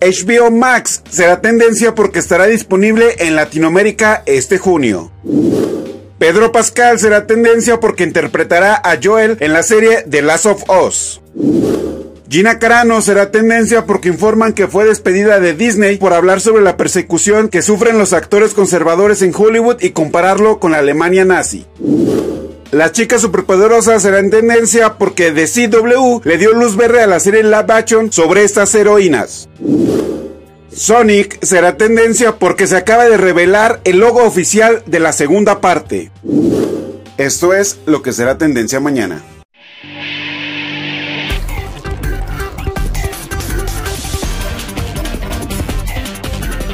HBO Max será tendencia porque estará disponible en Latinoamérica este junio. Pedro Pascal será tendencia porque interpretará a Joel en la serie The Last of Us. Gina Carano será tendencia porque informan que fue despedida de Disney por hablar sobre la persecución que sufren los actores conservadores en Hollywood y compararlo con la Alemania nazi. Las chicas superpoderosas serán tendencia porque The CW le dio luz verde a la serie live action sobre estas heroínas. Sonic será tendencia porque se acaba de revelar el logo oficial de la segunda parte. Esto es lo que será tendencia mañana.